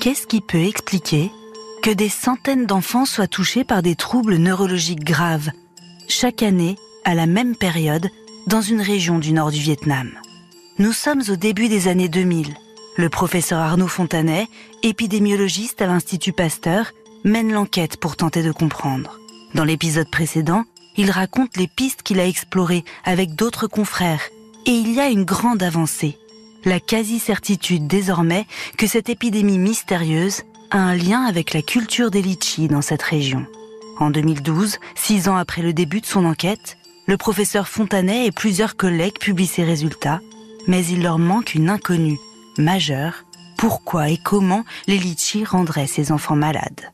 Qu'est-ce qui peut expliquer que des centaines d'enfants soient touchés par des troubles neurologiques graves chaque année, à la même période, dans une région du nord du Vietnam Nous sommes au début des années 2000. Le professeur Arnaud Fontanet, épidémiologiste à l'Institut Pasteur, mène l'enquête pour tenter de comprendre. Dans l'épisode précédent, il raconte les pistes qu'il a explorées avec d'autres confrères. Et il y a une grande avancée. La quasi-certitude désormais que cette épidémie mystérieuse a un lien avec la culture des litchis dans cette région. En 2012, six ans après le début de son enquête, le professeur Fontanet et plusieurs collègues publient ses résultats, mais il leur manque une inconnue majeure. Pourquoi et comment les litchis rendraient ces enfants malades?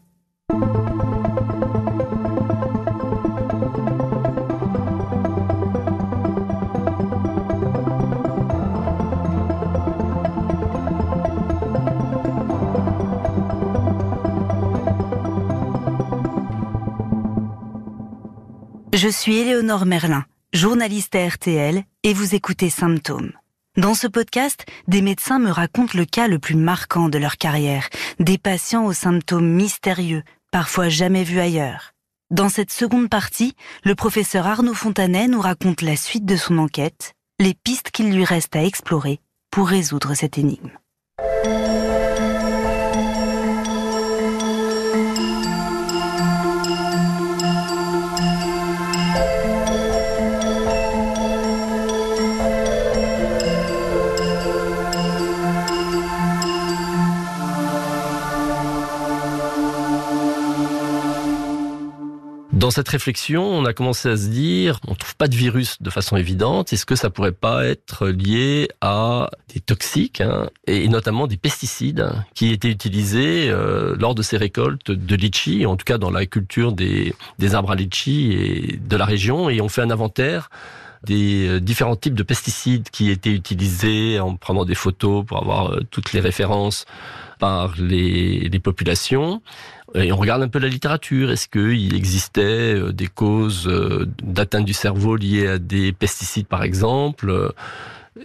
Je suis Éléonore Merlin, journaliste à RTL, et vous écoutez Symptômes. Dans ce podcast, des médecins me racontent le cas le plus marquant de leur carrière, des patients aux symptômes mystérieux, parfois jamais vus ailleurs. Dans cette seconde partie, le professeur Arnaud Fontanet nous raconte la suite de son enquête, les pistes qu'il lui reste à explorer pour résoudre cette énigme. Dans cette réflexion, on a commencé à se dire, on trouve pas de virus de façon évidente. Est-ce que ça pourrait pas être lié à des toxiques hein, et notamment des pesticides qui étaient utilisés euh, lors de ces récoltes de litchi, en tout cas dans la culture des, des arbres à litchi et de la région. Et on fait un inventaire des euh, différents types de pesticides qui étaient utilisés en prenant des photos pour avoir euh, toutes les références par les, populations. Et on regarde un peu la littérature. Est-ce qu'il existait euh, des causes euh, d'atteinte du cerveau liées à des pesticides, par exemple?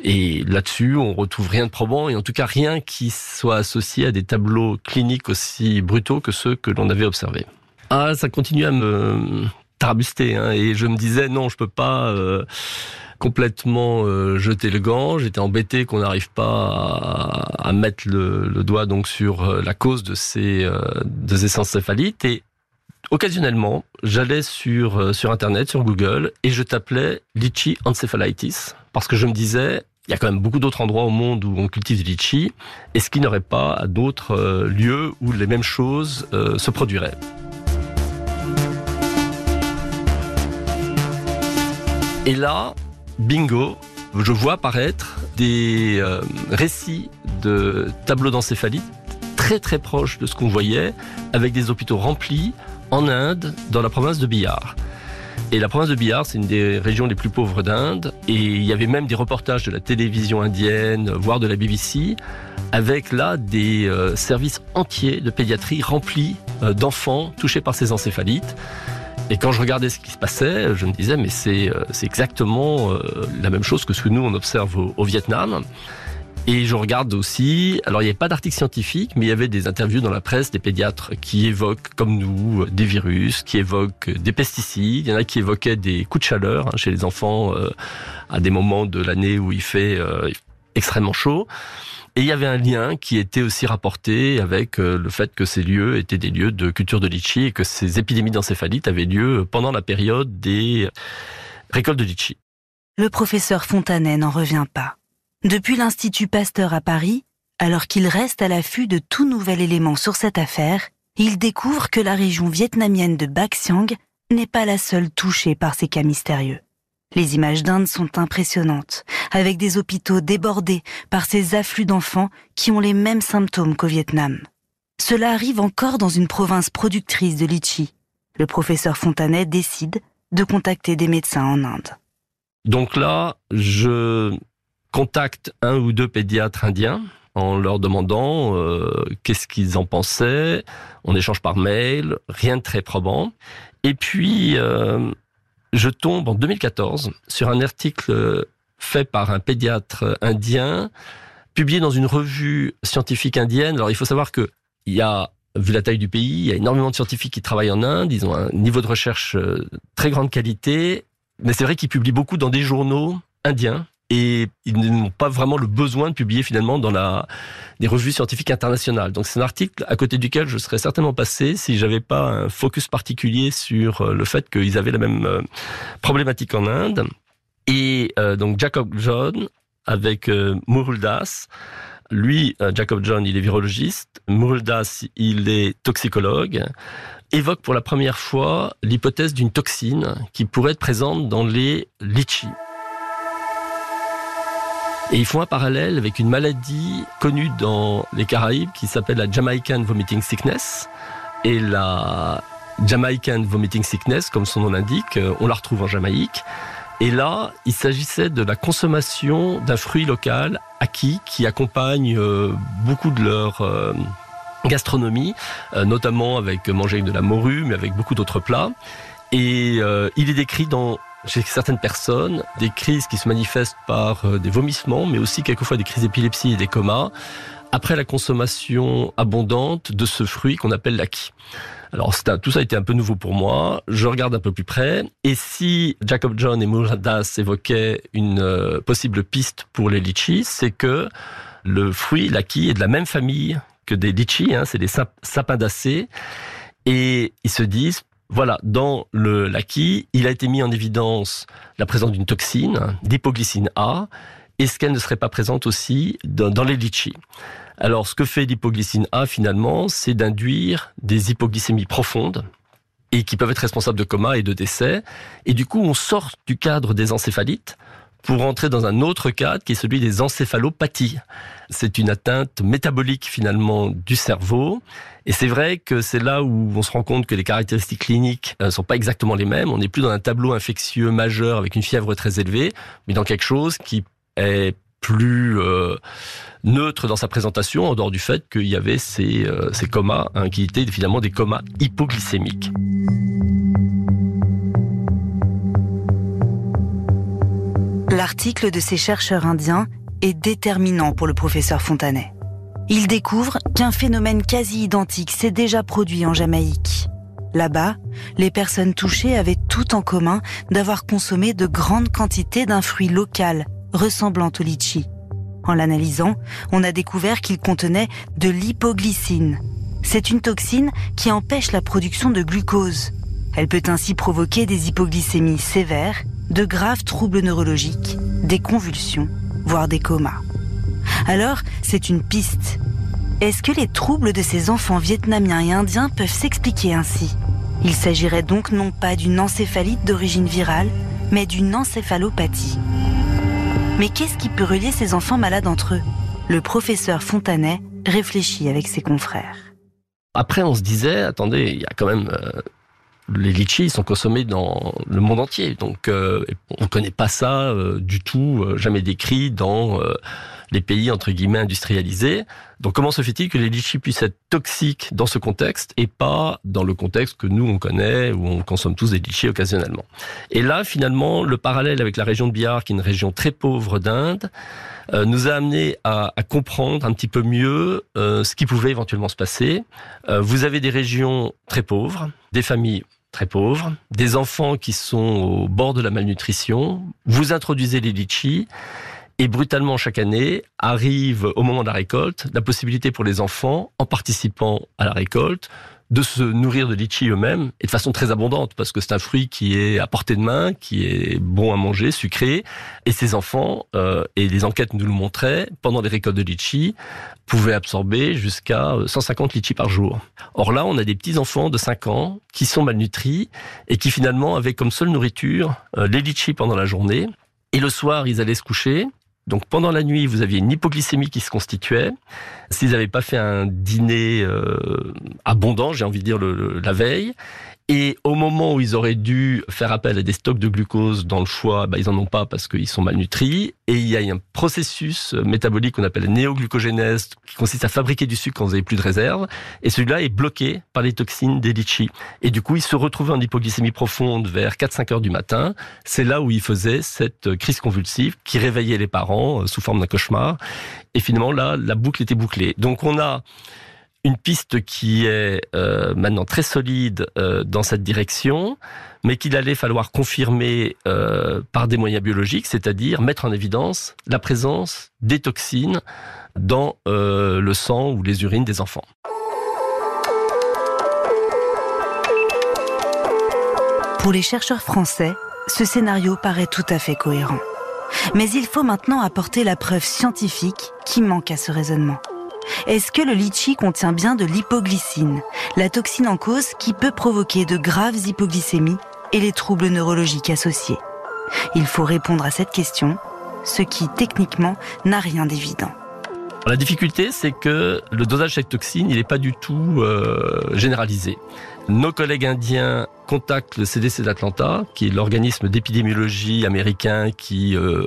Et là-dessus, on retrouve rien de probant, et en tout cas rien qui soit associé à des tableaux cliniques aussi brutaux que ceux que l'on avait observés. Ah, ça continue à me tarabuster, hein, et je me disais non, je peux pas euh, complètement euh, jeter le gant. J'étais embêté qu'on n'arrive pas à, mettre le, doigt donc sur euh, la cause de ces euh, des céphalites et occasionnellement, j'allais sur sur internet, sur Google et je t'appelais litchi encephalitis parce que je me disais il y a quand même beaucoup d'autres endroits au monde où on cultive du litchi. Est-ce qu'il n'y aurait pas d'autres lieux où les mêmes choses se produiraient Et là, bingo, je vois apparaître des euh, récits de tableaux d'encéphalite très très proches de ce qu'on voyait, avec des hôpitaux remplis en Inde, dans la province de Bihar. Et la province de Bihar, c'est une des régions les plus pauvres d'Inde. Et il y avait même des reportages de la télévision indienne, voire de la BBC, avec là des euh, services entiers de pédiatrie remplis euh, d'enfants touchés par ces encéphalites. Et quand je regardais ce qui se passait, je me disais, mais c'est euh, exactement euh, la même chose que ce que nous, on observe au, Vietnam. Et je regarde aussi, alors il n'y avait pas d'article scientifique, mais il y avait des interviews dans la presse des pédiatres qui évoquent, comme nous, des virus, qui évoquent des pesticides. Il y en a qui évoquaient des coups de chaleur hein, chez les enfants euh, à des moments de l'année où il fait extrêmement chaud. Et il y avait un lien qui était aussi rapporté avec euh, le fait que ces lieux étaient des lieux de culture de litchi et que ces épidémies d'encéphalite avaient lieu pendant la période des récoltes de litchi. Le professeur Fontanet n'en revient pas. Depuis l'Institut Pasteur à Paris, alors qu'il reste à l'affût de tout nouvel élément sur cette affaire, il découvre que la région vietnamienne de Bac Siang n'est pas la seule touchée par ces cas mystérieux. Les images d'Inde sont impressionnantes, avec des hôpitaux débordés par ces afflux d'enfants qui ont les mêmes symptômes qu'au Vietnam. Cela arrive encore dans une province productrice de litchi. Le professeur Fontanet décide de contacter des médecins en Inde. Donc là, je contacte un ou deux pédiatres indiens en leur demandant euh, qu'est-ce qu'ils en pensaient. On échange par mail, rien de très probant. Et puis, euh, je tombe en 2014 sur un article fait par un pédiatre indien, publié dans une revue scientifique indienne. Alors il faut savoir que il y a vu la taille du pays, il y a énormément de scientifiques qui travaillent en Inde, ils ont un niveau de recherche euh, très grande qualité, mais c'est vrai qu'ils publient beaucoup dans des journaux indiens et ils n'ont pas vraiment le besoin de publier finalement dans la, des revues scientifiques internationales. Donc c'est un article à côté duquel je serais certainement passé si j'avais pas un focus particulier sur euh, le fait qu'ils avaient la même euh, problématique en Inde. Et donc Jacob John avec euh, lui, euh, Jacob John, il est virologiste. Muruldas, il est toxicologue. Évoque pour la première fois l'hypothèse d'une toxine qui pourrait être présente dans les litchis. Et ils font un parallèle avec une maladie connue dans les Caraïbes qui s'appelle la Jamaican Vomiting Sickness. Et la Jamaican Vomiting Sickness, comme son nom l'indique, euh, on la retrouve en Jamaïque. Et là, il s'agissait de la consommation d'un fruit local acquis qui accompagne euh, beaucoup de leur euh, gastronomie, notamment avec manger de la morue, mais avec beaucoup d'autres plats. Et il est décrit dans chez certaines personnes des crises qui se manifestent par des vomissements, mais aussi quelquefois des crises d'épilepsie et des comas, après la consommation abondante de ce fruit qu'on appelle l'acquis. Alors tout ça a été un peu nouveau pour moi. Je regarde un peu plus près. Et si Jacob John et Muradas évoquaient une euh, possible piste pour les litchis, c'est que le fruit, l'acquis, est de la même famille que des litchis. Hein, c'est des sapindacées. Et ils se disent, voilà, dans le l'acquis, il a été mis en évidence la présence d'une toxine, d'hypoglycine A. Est-ce qu'elle ne serait pas présente aussi dans, dans les litchis alors, ce que fait l'hypoglycine A finalement, c'est d'induire des hypoglycémies profondes et qui peuvent être responsables de coma et de décès. Et du coup, on sort du cadre des encéphalites pour entrer dans un autre cadre qui est celui des encéphalopathies. C'est une atteinte métabolique finalement du cerveau. Et c'est vrai que c'est là où on se rend compte que les caractéristiques cliniques ne euh, sont pas exactement les mêmes. On n'est plus dans un tableau infectieux majeur avec une fièvre très élevée, mais dans quelque chose qui est plus euh, neutre dans sa présentation, en dehors du fait qu'il y avait ces, euh, ces comas, hein, qui étaient finalement des comas hypoglycémiques. L'article de ces chercheurs indiens est déterminant pour le professeur Fontanet. Il découvre qu'un phénomène quasi identique s'est déjà produit en Jamaïque. Là-bas, les personnes touchées avaient tout en commun d'avoir consommé de grandes quantités d'un fruit local ressemblant au litchi. En l'analysant, on a découvert qu'il contenait de l'hypoglycine. C'est une toxine qui empêche la production de glucose. Elle peut ainsi provoquer des hypoglycémies sévères, de graves troubles neurologiques, des convulsions, voire des comas. Alors, c'est une piste. Est-ce que les troubles de ces enfants vietnamiens et indiens peuvent s'expliquer ainsi? Il s'agirait donc non pas d'une encéphalite d'origine virale, mais d'une encéphalopathie. Mais qu'est-ce qui peut relier ces enfants malades entre eux? Le professeur Fontanet réfléchit avec ses confrères. Après, on se disait, attendez, il y a quand même... Euh, les litchis sont consommés dans le monde entier. Donc, euh, on ne connaît pas ça euh, du tout, jamais décrit dans les pays entre guillemets industrialisés. Donc comment se fait-il que les litchis puissent être toxiques dans ce contexte et pas dans le contexte que nous on connaît où on consomme tous des litchis occasionnellement? Et là finalement le parallèle avec la région de Bihar qui est une région très pauvre d'Inde euh, nous a amené à, comprendre un petit peu mieux euh, ce qui pouvait éventuellement se passer. Euh, vous avez des régions très pauvres, des familles très pauvres, des enfants qui sont au bord de la malnutrition, vous introduisez les litchis et brutalement, chaque année, arrive au moment de la récolte la possibilité pour les enfants, en participant à la récolte, de se nourrir de litchi eux-mêmes et de façon très abondante parce que c'est un fruit qui est à portée de main, qui est bon à manger, sucré. Et ces enfants, euh, et les enquêtes nous le montraient, pendant les récoltes de litchi, pouvaient absorber jusqu'à 150 litchis par jour. Or là, on a des petits enfants de 5 ans qui sont malnutris et qui finalement avaient comme seule nourriture euh, les litchis pendant la journée. Et le soir, ils allaient se coucher donc pendant la nuit, vous aviez une hypoglycémie qui se constituait. S'ils n'avaient pas fait un dîner euh, abondant, j'ai envie de dire la veille, et au moment où ils auraient dû faire appel à des stocks de glucose dans le foie, bah, ils en ont pas parce qu'ils sont malnutris. Et il y a un processus métabolique qu'on appelle néoglucogénèse, qui consiste à fabriquer du sucre quand vous n'avez plus de réserve. Et celui-là est bloqué par les toxines des litchis. Et du coup, ils se retrouvaient en hypoglycémie profonde vers 4-5 heures du matin. C'est là où ils faisaient cette crise convulsive qui réveillait les parents euh, sous forme d'un cauchemar. Et finalement, là, la boucle était bouclée. Donc on a une piste qui est euh, maintenant très solide euh, dans cette direction, mais qu'il allait falloir confirmer euh, par des moyens biologiques, c'est-à-dire mettre en évidence la présence des toxines dans le sang ou les urines des enfants. Pour les chercheurs français, ce scénario paraît tout à fait cohérent. Mais il faut maintenant apporter la preuve scientifique qui manque à ce raisonnement. Est-ce que le litchi contient bien de l'hypoglycine, la toxine en cause qui peut provoquer de graves hypoglycémies et les troubles neurologiques associés? Il faut répondre à cette question, ce qui techniquement n'a rien d'évident. La difficulté, c'est que le dosage de cette toxine, il n'est pas du tout euh, généralisé. Nos collègues indiens contactent le CDC d'Atlanta, qui est l'organisme d'épidémiologie américain qui euh,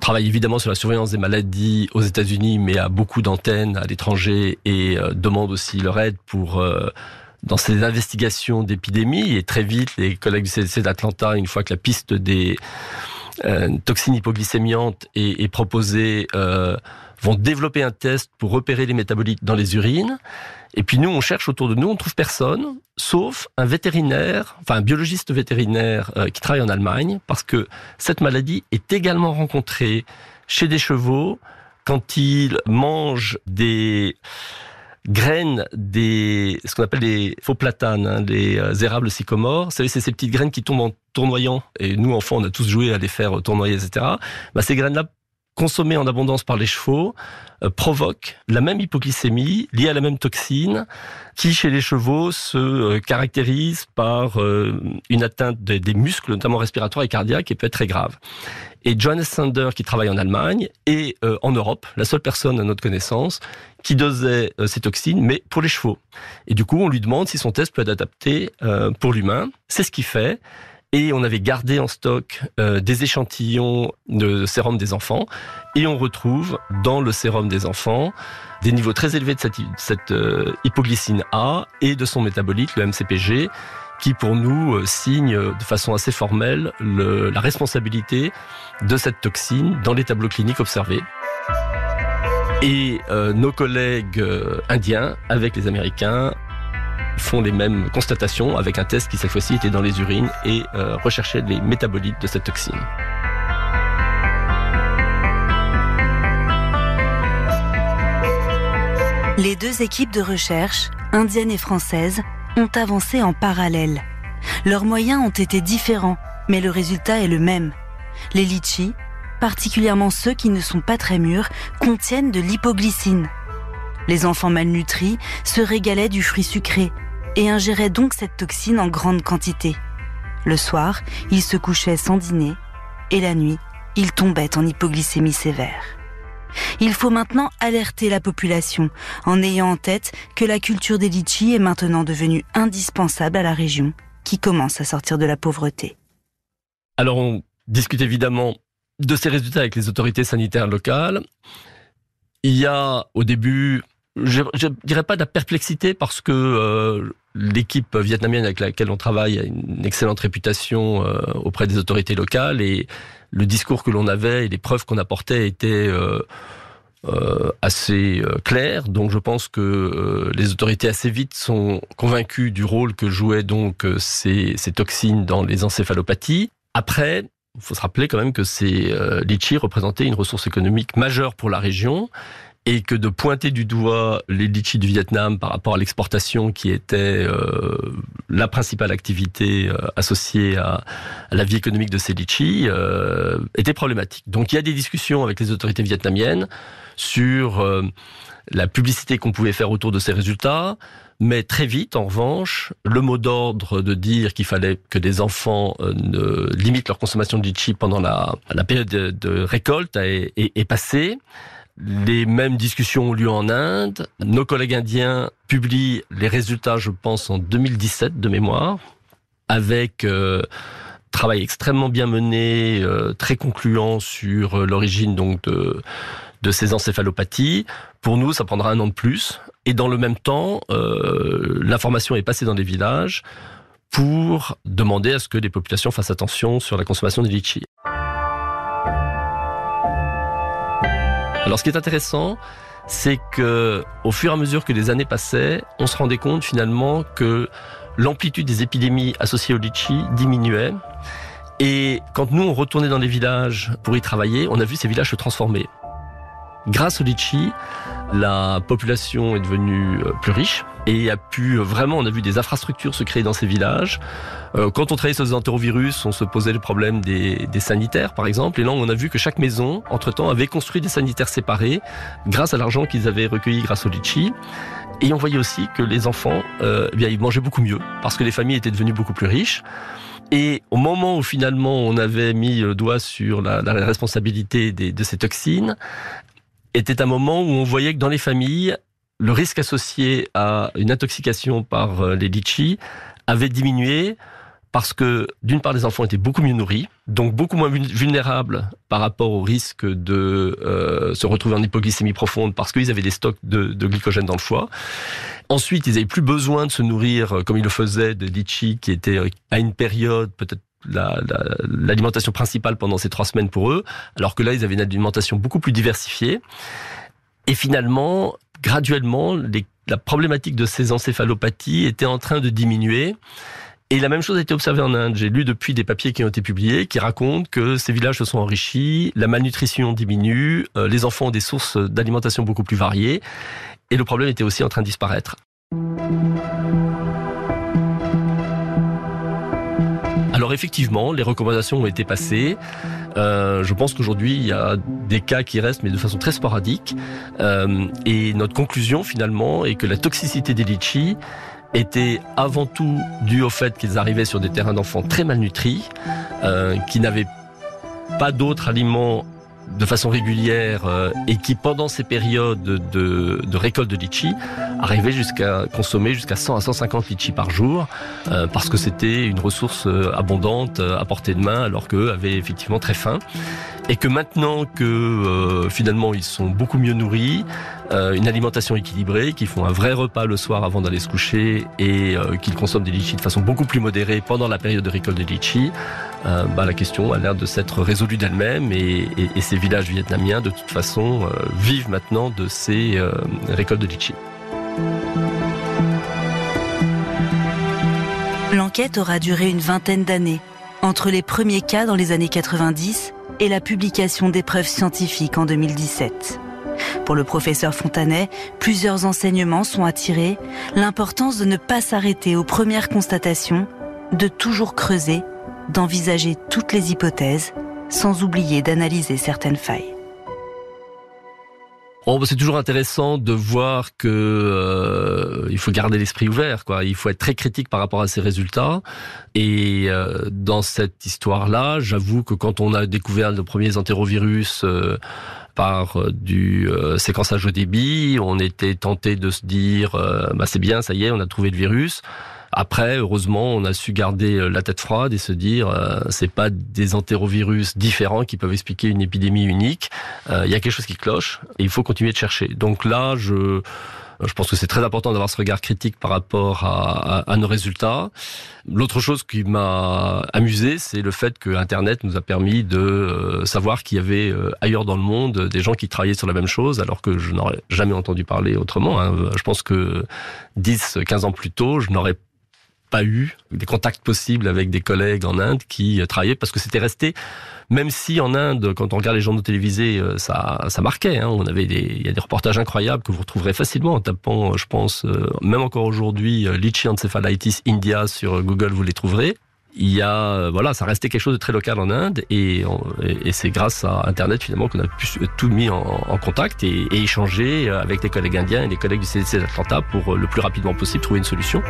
travaille évidemment sur la surveillance des maladies aux États-Unis, mais a beaucoup d'antennes à l'étranger et euh, demande aussi leur aide pour euh, dans ces investigations d'épidémie. Et très vite, les collègues du CDC d'Atlanta, une fois que la piste des euh, toxines hypoglycémiantes est, est proposée, vont développer un test pour repérer les métabolites dans les urines. Et puis nous, on cherche autour de nous, on trouve personne, sauf un vétérinaire, enfin un biologiste vétérinaire euh, qui travaille en Allemagne, parce que cette maladie est également rencontrée chez des chevaux quand ils mangent des graines des ce qu'on appelle des faux platanes, hein, des euh, érables sycomores. Vous savez, c'est ces petites graines qui tombent en tournoyant. Et nous, enfants, on a tous joué à les faire tournoyer, etc. Bah, ces graines-là consommée en abondance par les chevaux euh, provoque la même hypoglycémie liée à la même toxine qui chez les chevaux se euh, caractérise par euh, une atteinte des, muscles, notamment respiratoires et cardiaques, et peut être très grave. Et Johannes Sander, qui travaille en Allemagne et en Europe, la seule personne à notre connaissance qui dosait ces toxines, mais pour les chevaux. Et du coup, on lui demande si son test peut être adapté pour l'humain. C'est ce qu'il fait et on avait gardé en stock euh, des échantillons de sérum des enfants et on retrouve dans le sérum des enfants des niveaux très élevés de cette, euh, hypoglycine A et de son métabolite, le MCPG, qui pour nous euh, signe de façon assez formelle le, la responsabilité de cette toxine dans les tableaux cliniques observés. Et nos collègues indiens, avec les Américains, font les mêmes constatations avec un test qui cette fois-ci était dans les urines et euh, recherchait les métabolites de cette toxine. Les deux équipes de recherche, indienne et française, ont avancé en parallèle. Leurs moyens ont été différents, mais le résultat est le même. Les litchis, particulièrement ceux qui ne sont pas très mûrs, contiennent de l'hypoglycine. Les enfants malnutris se régalaient du fruit sucré, et ingérait donc cette toxine en grande quantité. Le soir, il se couchait sans dîner et la nuit, il tombait en hypoglycémie sévère. Il faut maintenant alerter la population en ayant en tête que la culture des litchis est maintenant devenue indispensable à la région qui commence à sortir de la pauvreté. Alors on discute évidemment de ces résultats avec les autorités sanitaires locales. Il y a au début je, je dirais pas de la perplexité parce que euh, l'équipe vietnamienne avec laquelle on travaille a une excellente réputation euh, auprès des autorités locales et le discours que l'on avait et les preuves qu'on apportait étaient euh, assez clairs. Donc je pense que les autorités assez vite sont convaincues du rôle que jouaient donc ces, ces toxines dans les encéphalopathies. Après, il faut se rappeler quand même que ces litchis représentaient une ressource économique majeure pour la région et que de pointer du doigt les litchis du Vietnam par rapport à l'exportation qui était euh, la principale activité euh, associée à, la vie économique de ces litchis euh, était problématique. Donc il y a des discussions avec les autorités vietnamiennes sur la publicité qu'on pouvait faire autour de ces résultats, mais très vite, en revanche, le mot d'ordre de dire qu'il fallait que des enfants ne limitent leur consommation de litchi pendant la, la période de, récolte est, est passé. Les mêmes discussions ont lieu en Inde. Nos collègues indiens publient les résultats, je pense, en 2017 de mémoire, avec euh, travail extrêmement bien mené, euh, très concluant sur euh, l'origine donc de, ces encéphalopathies. Pour nous, ça prendra un an de plus. Et dans le même temps, l'information est passée dans les villages pour demander à ce que les populations fassent attention sur la consommation des litchis. Alors ce qui est intéressant, c'est que au fur et à mesure que les années passaient, on se rendait compte finalement que l'amplitude des épidémies associées au litchi diminuait. Et quand nous on retournait dans les villages pour y travailler, on a vu ces villages se transformer. Grâce au litchi, la population est devenue euh, plus riche et a pu euh, vraiment, on a vu des infrastructures se créer dans ces villages. Euh, quand on travaillait sur les entérovirus, on se posait le problème des, des, sanitaires, par exemple. Et là, on a vu que chaque maison, entre-temps, avait construit des sanitaires séparés grâce à l'argent qu'ils avaient recueilli grâce au litchi. Et on voyait aussi que les enfants, euh, eh bien, ils mangeaient beaucoup mieux parce que les familles étaient devenues beaucoup plus riches. Et au moment où finalement on avait mis le doigt sur la, la responsabilité des, de ces toxines, était un moment où on voyait que dans les familles, le risque associé à une intoxication par euh, les litchis avait diminué parce que d'une part les enfants étaient beaucoup mieux nourris, donc beaucoup moins vulnérables par rapport au risque de euh, se retrouver en hypoglycémie profonde parce qu'ils avaient des stocks de, glycogène dans le foie. Ensuite, ils n'avaient plus besoin de se nourrir euh, comme ils le faisaient de litchi qui était à une période peut-être l'alimentation la, principale pendant ces trois semaines pour eux, alors que là, ils avaient une alimentation beaucoup plus diversifiée. Et finalement, graduellement, la problématique de ces encéphalopathies était en train de diminuer. Et la même chose a été observée en Inde. J'ai lu depuis des papiers qui ont été publiés qui racontent que ces villages se sont enrichis, la malnutrition diminue, euh, les enfants ont des sources d'alimentation beaucoup plus variées, et le problème était aussi en train de disparaître. Alors effectivement, les recommandations ont été passées. Euh, je pense qu'aujourd'hui, il y a des cas qui restent, mais de façon très sporadique. Euh, et notre conclusion, finalement, est que la toxicité des litchis était avant tout due au fait qu'ils arrivaient sur des terrains d'enfants très malnutris, euh, qui n'avaient pas d'autres aliments de façon régulière euh, et qui, pendant ces périodes de, récolte de litchi, arrivait jusqu'à consommer jusqu'à 100 à 150 litchis par jour euh, parce que c'était une ressource euh, abondante à portée de main alors qu'eux avaient effectivement très faim. Et que maintenant que finalement ils sont beaucoup mieux nourris, euh, une alimentation équilibrée, qu'ils font un vrai repas le soir avant d'aller se coucher et euh, qu'ils consomment des litchis de façon beaucoup plus modérée pendant la période de récolte des litchis, euh, bah, la question a l'air de s'être résolue d'elle-même et, ces villages vietnamiens de toute façon vivent maintenant de ces récoltes de litchis. L'enquête aura duré une vingtaine d'années, entre les premiers cas dans les années 90 et la publication d'épreuves scientifiques en 2017. Pour le professeur Fontanet, plusieurs enseignements sont attirés, l'importance de ne pas s'arrêter aux premières constatations, de toujours creuser, d'envisager toutes les hypothèses, sans oublier d'analyser certaines failles. Bon, c'est toujours intéressant de voir que euh, il faut garder l'esprit ouvert. Il faut être très critique par rapport à ces résultats. Et euh, dans cette histoire-là, j'avoue que quand on a découvert les premiers entérovirus euh, par euh, du euh, séquençage au débit, on était tenté de se dire, euh, bah c'est bien, ça y est, on a trouvé le virus. Après, heureusement, on a su garder la tête froide et se dire, euh, c'est pas des entérovirus différents qui peuvent expliquer une épidémie unique. Il y a quelque chose qui cloche et il faut continuer de chercher. Donc là, je je pense que c'est très important d'avoir ce regard critique par rapport à, à, à nos résultats. L'autre chose qui m'a amusé, c'est le fait que Internet nous a permis de euh, savoir qu'il y avait euh, ailleurs dans le monde des gens qui travaillaient sur la même chose, alors que je n'aurais jamais entendu parler autrement. Hein. Je pense que 10, 15 ans plus tôt, je n'aurais pas eu des contacts possibles avec des collègues en Inde qui euh, travaillaient parce que c'était resté, même si en Inde, quand on regarde les journaux télévisés, euh, ça, ça marquait. Hein, on avait il y a des reportages incroyables que vous retrouverez facilement en tapant, je pense, euh, même encore aujourd'hui, Lychee encephalitis India sur Google, vous les trouverez. Il y a, voilà, ça restait quelque chose de très local en Inde et, c'est grâce à Internet finalement qu'on a pu tout mis en, contact et, et, échanger avec des collègues indiens et des collègues du CDC d'Atlanta pour le plus rapidement possible trouver une solution.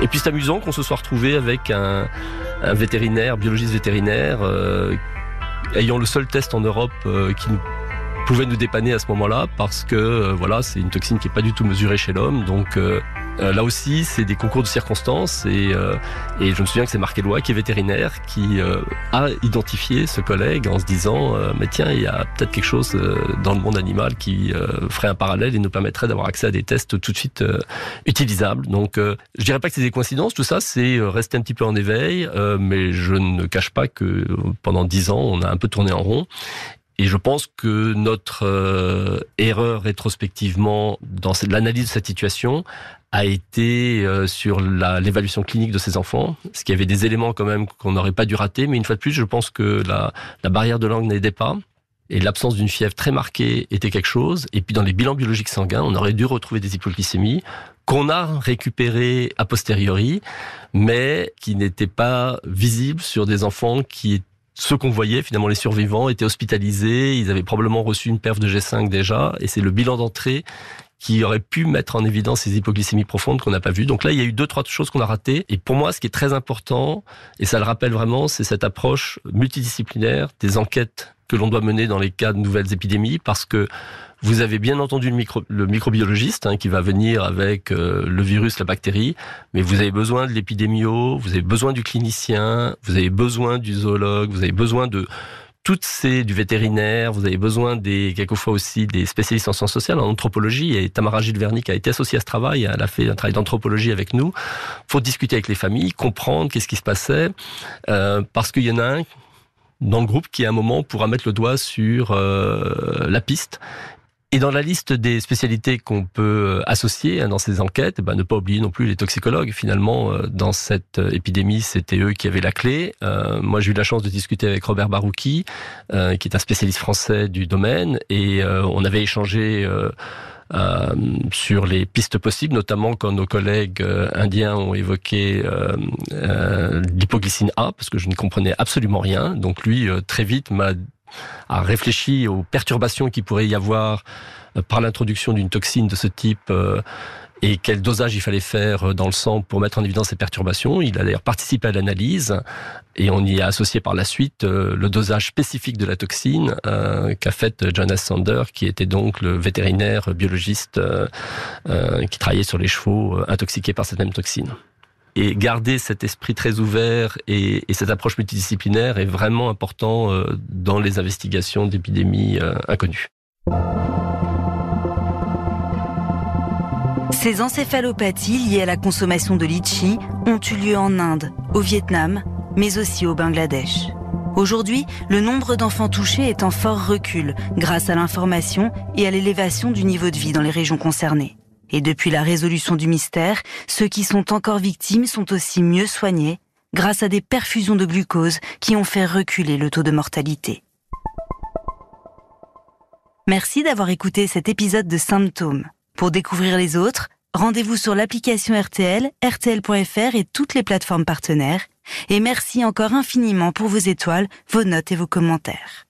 Et puis c'est amusant qu'on se soit retrouvé avec un, un vétérinaire, biologiste vétérinaire, euh, ayant le seul test en Europe euh, qui pouvait nous dépanner à ce moment-là parce que euh, voilà c'est une toxine qui est pas du tout mesurée chez l'homme. Donc euh, Euh, là aussi, c'est des concours de circonstances et, euh, et je me souviens que c'est Marc Eloi qui est vétérinaire qui euh, a identifié ce collègue en se disant mais tiens, il y a peut-être quelque chose dans le monde animal qui ferait un parallèle et nous permettrait d'avoir accès à des tests tout de suite utilisables. Donc, je dirais pas que c'est des coïncidences, tout ça, c'est rester un petit peu en éveil, mais je ne cache pas que pendant dix ans, on a un peu tourné en rond et je pense que notre euh, erreur rétrospectivement dans l'analyse de cette situation a été euh, sur l'évaluation clinique de ces enfants, ce qui avait des éléments quand même qu'on n'aurait pas dû rater. Mais une fois de plus, je pense que la, la barrière de langue n'aidait pas. Et l'absence d'une fièvre très marquée était quelque chose. Et puis dans les bilans biologiques sanguins, on aurait dû retrouver des hypoglycémies qu'on a récupérées a posteriori, mais qui n'étaient pas visibles sur des enfants qui ceux qu'on voyait, finalement, les survivants étaient hospitalisés, ils avaient probablement reçu une perf de G5 déjà, et c'est le bilan d'entrée qui aurait pu mettre en évidence ces hypoglycémies profondes qu'on n'a pas vues. Donc là, il y a eu deux, trois choses qu'on a ratées. Et pour moi, ce qui est très important, et ça le rappelle vraiment, c'est cette approche multidisciplinaire des enquêtes que l'on doit mener dans les cas de nouvelles épidémies, parce que vous avez bien entendu le, micro, le microbiologiste hein, qui va venir avec euh, le virus, la bactérie, mais vous avez besoin de l'épidémio, vous avez besoin du clinicien, vous avez besoin du zoologue, vous avez besoin de toutes ces du vétérinaire, vous avez besoin des quelquefois aussi des spécialistes en sciences sociales, en anthropologie. Et Tamara Gilles Vernick a été associée à ce travail, elle a fait un travail d'anthropologie avec nous. Faut discuter avec les familles, comprendre qu'est-ce qui se passait, euh, parce qu'il y en a un dans le groupe qui à un moment pourra mettre le doigt sur euh, la piste et dans la liste des spécialités qu'on peut euh, associer hein, dans ces enquêtes, eh ben, ne pas oublier non plus les toxicologues. Finalement, euh, dans cette euh, épidémie, c'était eux qui avaient la clé. moi, j'ai eu la chance de discuter avec Robert Barouki, qui est un spécialiste français du domaine, et on avait échangé euh, sur les pistes possibles, notamment quand nos collègues indiens ont évoqué euh, l'hypoglycine A, parce que je ne comprenais absolument rien. Donc lui, très vite, m'a a réfléchi aux perturbations qui pourrait y avoir euh, par l'introduction d'une toxine de ce type euh, et quel dosage il fallait faire euh, dans le sang pour mettre en évidence ces perturbations? Il a d'ailleurs participé à l'analyse et on y a associé par la suite le dosage spécifique de la toxine qu'a fait Jonas Sander, qui était donc le vétérinaire biologiste qui travaillait sur les chevaux intoxiqués par cette même toxine et garder cet esprit très ouvert et, cette approche multidisciplinaire est vraiment important euh, dans les investigations d'épidémies euh, inconnues. Ces encéphalopathies liées à la consommation de litchi ont eu lieu en Inde, au Vietnam, mais aussi au Bangladesh. Aujourd'hui, le nombre d'enfants touchés est en fort recul grâce à l'information et à l'élévation du niveau de vie dans les régions concernées. Et depuis la résolution du mystère, ceux qui sont encore victimes sont aussi mieux soignés grâce à des perfusions de glucose qui ont fait reculer le taux de mortalité. Merci d'avoir écouté cet épisode de Symptômes. Pour découvrir les autres, rendez-vous sur l'application RTL, rtl.fr et toutes les plateformes partenaires. Et merci encore infiniment pour vos étoiles, vos notes et vos commentaires.